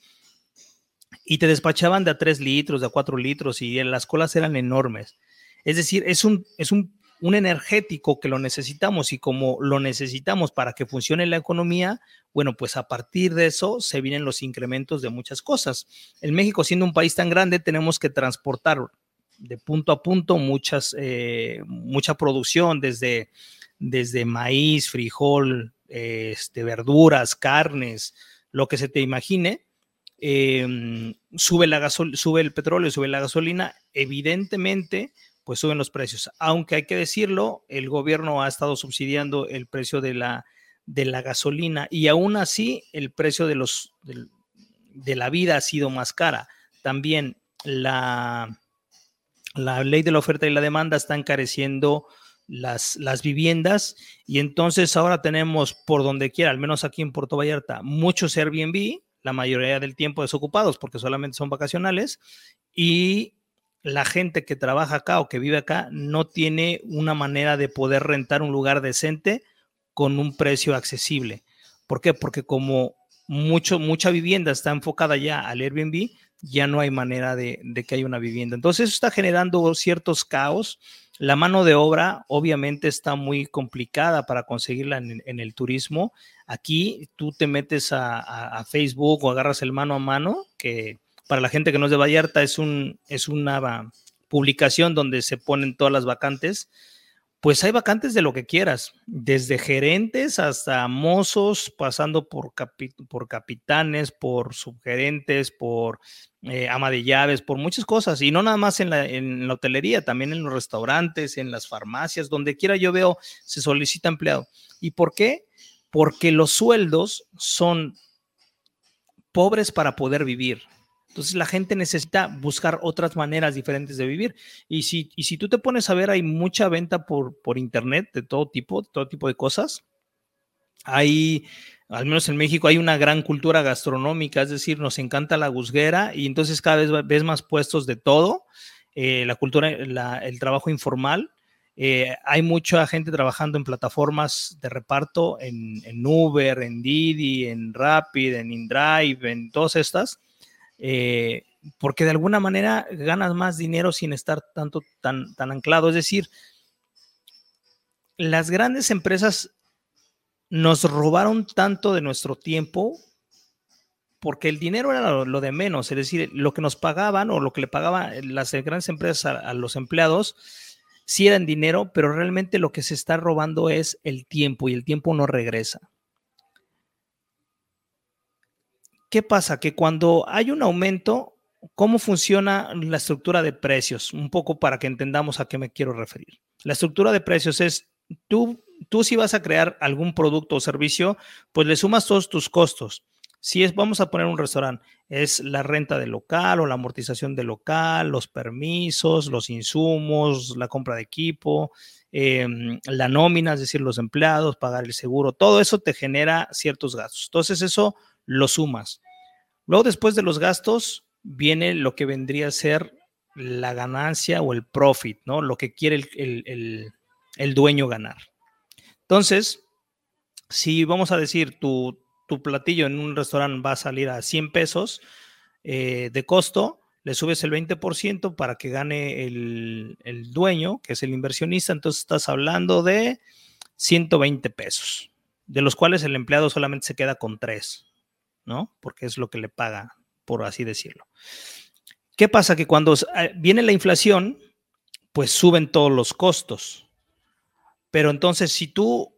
y te despachaban de a tres litros, de a cuatro litros, y las colas eran enormes. Es decir, es un, es un, un energético que lo necesitamos, y como lo necesitamos para que funcione la economía, bueno, pues a partir de eso se vienen los incrementos de muchas cosas. En México, siendo un país tan grande, tenemos que transportar de punto a punto muchas, eh, mucha producción, desde, desde maíz, frijol, eh, este, verduras, carnes, lo que se te imagine. Eh, sube, gasol sube el petróleo, sube la gasolina, evidentemente, pues suben los precios. Aunque hay que decirlo, el gobierno ha estado subsidiando el precio de la de la gasolina y aún así el precio de, los, de la vida ha sido más cara. También la, la ley de la oferta y la demanda está encareciendo las, las viviendas y entonces ahora tenemos por donde quiera, al menos aquí en Puerto Vallarta, muchos Airbnb, la mayoría del tiempo desocupados porque solamente son vacacionales y la gente que trabaja acá o que vive acá no tiene una manera de poder rentar un lugar decente con un precio accesible. ¿Por qué? Porque como mucho, mucha vivienda está enfocada ya al Airbnb, ya no hay manera de, que haya una vivienda. Entonces eso está generando ciertos caos. La mano de obra obviamente está muy complicada para conseguirla en, el turismo. Aquí tú te metes a, Facebook o agarras el mano a mano, que para la gente que no es de Vallarta es, un, es una publicación donde se ponen todas las vacantes pues hay vacantes de lo que quieras, desde gerentes hasta mozos, pasando por, por capitanes, por subgerentes, por eh, ama de llaves, por muchas cosas, y no nada más en la, en la hotelería, también en los restaurantes, en las farmacias, donde quiera yo veo, se solicita empleado. ¿Y por qué? Porque los sueldos son pobres para poder vivir. Entonces la gente necesita buscar otras maneras diferentes de vivir. Y si, y si tú te pones a ver, hay mucha venta por, por internet de todo tipo, de todo tipo de cosas. Hay, al menos en México, hay una gran cultura gastronómica, es decir, nos encanta la guzguera y entonces cada vez ves más puestos de todo. Eh, la cultura, el trabajo informal. Eh, hay mucha gente trabajando en plataformas de reparto, en, en Uber, en Didi, en Rapid, en InDrive, en todas estas eh, porque de alguna manera ganas más dinero sin estar tanto tan, tan anclado. Es decir, las grandes empresas nos robaron tanto de nuestro tiempo porque el dinero era lo, de menos, es decir, lo que nos pagaban o lo que le pagaban las grandes empresas a, a los empleados, sí eran dinero, pero realmente lo que se está robando es el tiempo y el tiempo no regresa. ¿Qué pasa? Que cuando hay un aumento, ¿cómo funciona la estructura de precios? Un poco para que entendamos a qué me quiero referir. La estructura de precios es, tú, tú si vas a crear algún producto o servicio, pues le sumas todos tus costos. Si es, vamos a poner un restaurante, es la renta del local o la amortización del local, los permisos, los insumos, la compra de equipo, em, la nómina, es decir, los empleados, pagar el seguro, todo eso te genera ciertos gastos. Entonces eso lo sumas. Luego, después de los gastos, viene lo que vendría a ser la ganancia o el profit, ¿no? Lo que quiere el, dueño ganar. Entonces, si vamos a decir tu, tu, platillo en un restaurante va a salir a 100 pesos eh, de costo, le subes el 20% para que gane el, el, dueño, que es el inversionista, entonces estás hablando de 120 pesos, de los cuales el empleado solamente se queda con 3. ¿No? Porque es lo que le paga, por así decirlo. ¿Qué pasa? Que cuando eh, viene la inflación, pues suben todos los costos. Pero entonces, si tú,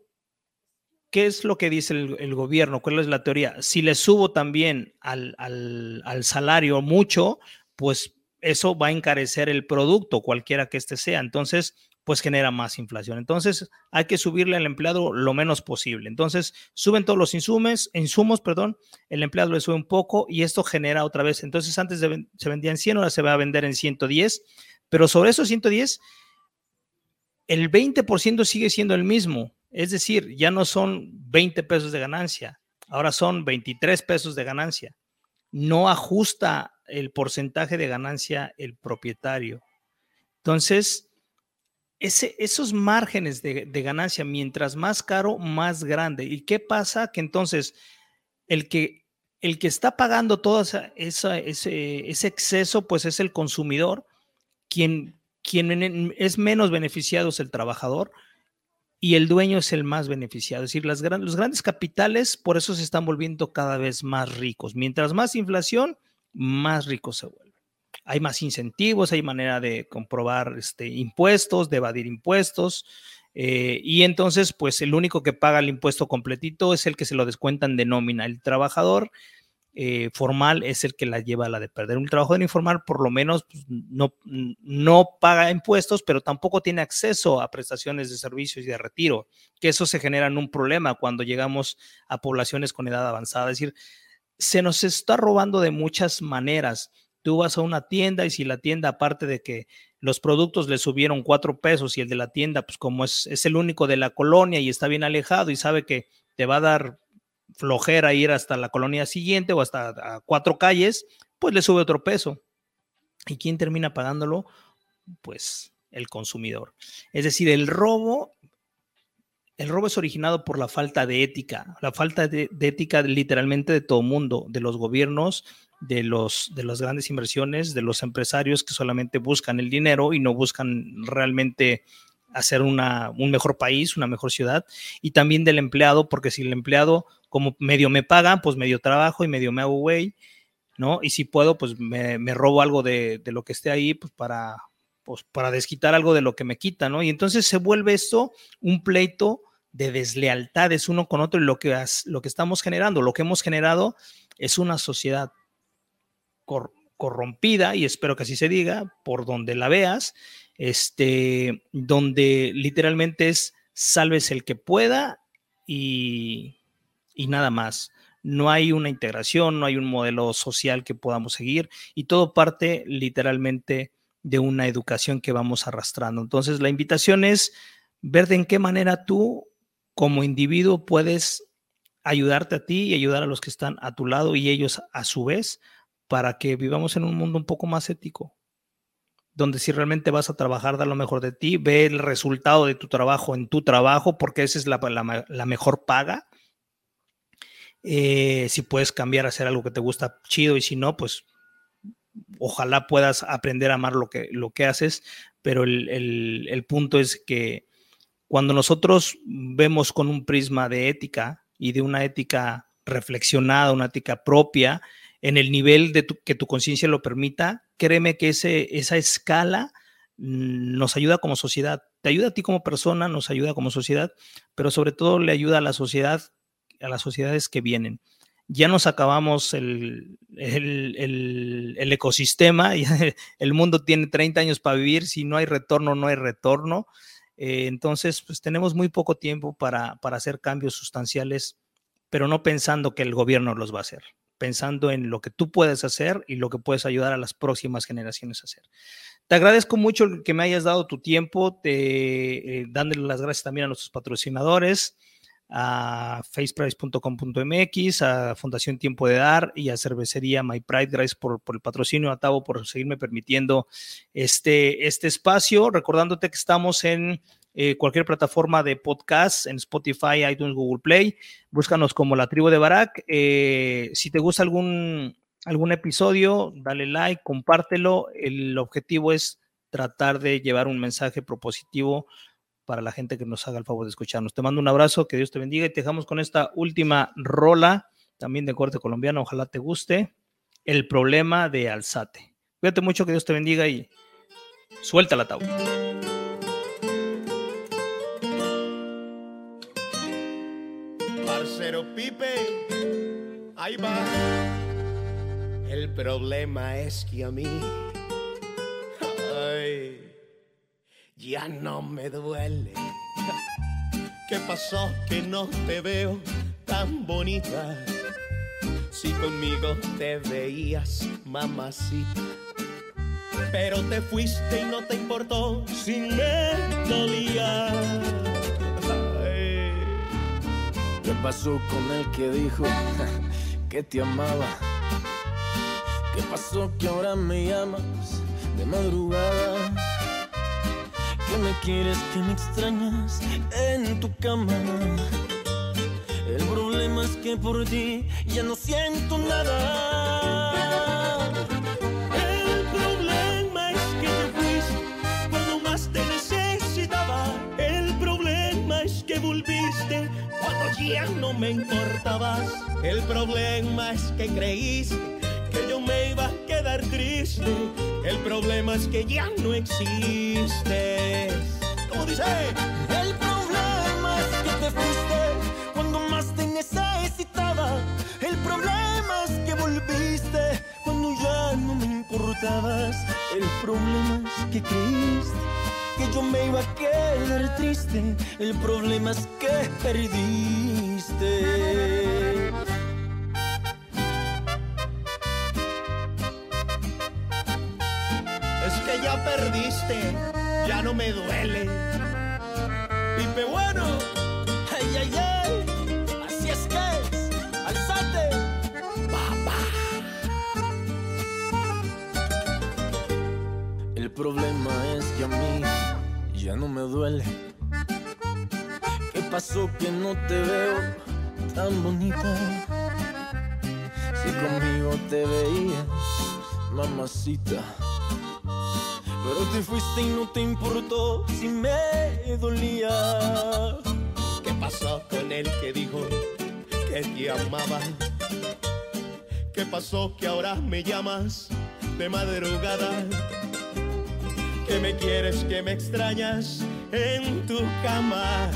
¿qué es lo que dice el, gobierno? ¿Cuál es la teoría? Si le subo también al, al salario mucho, pues eso va a encarecer el producto, cualquiera que este sea. Entonces, pues genera más inflación. Entonces, hay que subirle al empleado lo menos posible. Entonces, suben todos los insumos, insumos, perdón, el empleado le sube un poco y esto genera otra vez. Entonces, antes se vendía en 100, ahora se va a vender en 110, pero sobre esos 110, el 20% sigue siendo el mismo. Es decir, ya no son 20 pesos de ganancia, ahora son 23 pesos de ganancia. No ajusta el porcentaje de ganancia el propietario. Entonces, esos márgenes de, ganancia, mientras más caro, más grande. ¿Y qué pasa? Que entonces el que, el que está pagando todo ese, ese, exceso, pues es el consumidor, quien, quien es menos beneficiado es el trabajador y el dueño es el más beneficiado. Es decir, las, los grandes capitales por eso se están volviendo cada vez más ricos. Mientras más inflación, más ricos se vuelven hay más incentivos, hay manera de comprobar este, impuestos, de evadir impuestos. Eh, y entonces, pues el único que paga el impuesto completito es el que se lo descuentan de nómina. El trabajador eh, formal es el que la lleva a la de perder. Un trabajador informal por lo menos pues, no, no paga impuestos, pero tampoco tiene acceso a prestaciones de servicios y de retiro, que eso se genera en un problema cuando llegamos a poblaciones con edad avanzada. Es decir, se nos está robando de muchas maneras Tú vas a una tienda y si la tienda, aparte de que los productos le subieron cuatro pesos y el de la tienda, pues como es, es el único de la colonia y está bien alejado y sabe que te va a dar flojera ir hasta la colonia siguiente o hasta cuatro calles, pues le sube otro peso. ¿Y quién termina pagándolo? Pues el consumidor. Es decir, el robo, el robo es originado por la falta de ética, la falta de, de ética literalmente de todo mundo, de los gobiernos, de, los, de las grandes inversiones, de los empresarios que solamente buscan el dinero y no buscan realmente hacer una, un mejor país, una mejor ciudad, y también del empleado, porque si el empleado como medio me paga, pues medio trabajo y medio me hago güey, ¿no? Y si puedo, pues me, robo algo de, de, lo que esté ahí, pues para, pues para desquitar algo de lo que me quita, ¿no? Y entonces se vuelve esto un pleito de deslealtades uno con otro y lo que, lo que estamos generando, lo que hemos generado es una sociedad corrompida, y espero que así se diga, por donde la veas, este, donde literalmente es salves el que pueda y, y nada más. No hay una integración, no hay un modelo social que podamos seguir y todo parte literalmente de una educación que vamos arrastrando. Entonces, la invitación es ver de en qué manera tú como individuo puedes ayudarte a ti y ayudar a los que están a tu lado y ellos a su vez para que vivamos en un mundo un poco más ético, donde si realmente vas a trabajar, da lo mejor de ti, ve el resultado de tu trabajo en tu trabajo, porque esa es la, mejor paga. Eh, si puedes cambiar a hacer algo que te gusta, chido, y si no, pues ojalá puedas aprender a amar lo que, lo que haces, pero el, el punto es que cuando nosotros vemos con un prisma de ética y de una ética reflexionada, una ética propia, en el nivel de que tu conciencia lo permita, créeme que ese, esa escala mm, nos ayuda como sociedad. Te ayuda a ti como persona, nos ayuda como sociedad, pero sobre todo le ayuda a la sociedad, a las sociedades que vienen. Ya nos acabamos el, el, el, ecosistema, el mundo tiene 30 años para vivir, si no hay retorno, no hay retorno. Eh, entonces, pues tenemos muy poco tiempo para, para hacer cambios sustanciales, pero no pensando que el gobierno los va a hacer pensando en lo que tú puedes hacer y lo que puedes ayudar a las próximas generaciones a hacer. Te agradezco mucho que me hayas dado tu tiempo, te, eh, dándole las gracias también a nuestros patrocinadores, a faceprice.com.mx, a Fundación Tiempo de Dar y a Cervecería My Pride. Gracias por, por, el patrocinio, a Tavo, por seguirme permitiendo este, este espacio. Recordándote que estamos en eh, cualquier plataforma de podcast, en Spotify, iTunes, Google Play. Búscanos como la tribu de Barak. Eh, si te gusta algún, algún episodio, dale like, compártelo. El objetivo es tratar de llevar un mensaje propositivo para la gente que nos haga el favor de escucharnos. Te mando un abrazo, que Dios te bendiga y te dejamos con esta última rola, también de corte colombiano, ojalá te guste, El problema de Alzate. Cuídate mucho, que Dios te bendiga y suelta la tabla. Pipe, ahí va. El problema es que a mí, ya no me duele. ¿Qué pasó que no te veo tan bonita? Si conmigo te veías, mamacita. Pero te fuiste y no te importó si me dolía ¿Qué pasó con el que dijo que te amaba? ¿Qué pasó que ahora me llamas de madrugada? Que me quieres, que me extrañas en tu cama. El problema es que por ti ya no siento nada. Problema es que volviste ya no me importabas. El problema es que creíste que yo me iba a quedar triste. El problema es que ya no existes. ¿Cómo dice? El problema es que te fuiste cuando más te necesitaba. El problema es que volviste cuando ya no me importabas. El problema es que creíste que yo me iba a quedar triste. El problema es que perdiste. Es que ya perdiste, ya no me duele. Pipe bueno, ay, ay, ay, así es que es, alzate, papá. El problema es que a mí ya no me duele. ¿Qué pasó que no te veo tan bonita? Si conmigo te veías, mamacita. Pero te fuiste y no te importó si me dolía. ¿Qué pasó con el que dijo que te amaba? ¿Qué pasó que ahora me llamas de madrugada? Que me quieres, que me extrañas en tu cama.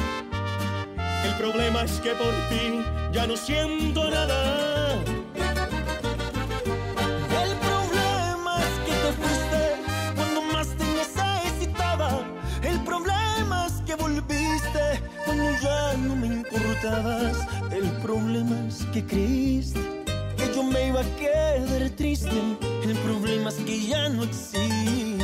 El problema es que por ti ya no siento nada. El problema es que te fuiste cuando más te necesitaba. El problema es que volviste cuando ya no me importabas. El problema es que creíste que yo me iba a quedar triste. El problema es que ya no existes.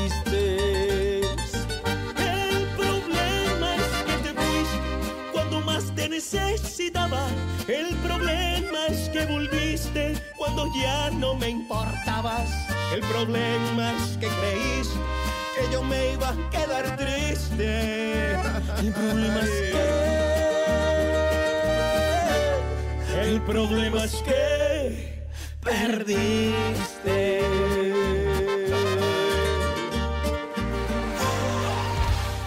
Necesitaba. El problema es que volviste cuando ya no me importabas. El problema es que creíste que yo me iba a quedar triste. El problema es que. El problema es que perdiste.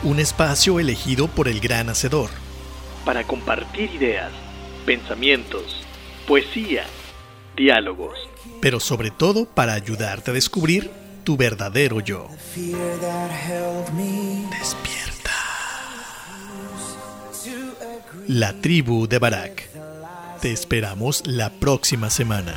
Un espacio elegido por el gran hacedor. Para compartir ideas, pensamientos, poesía, diálogos. pero sobre todo para ayudarte a descubrir tu verdadero yo. Despierta. La tribu de Barak. Te esperamos la próxima semana.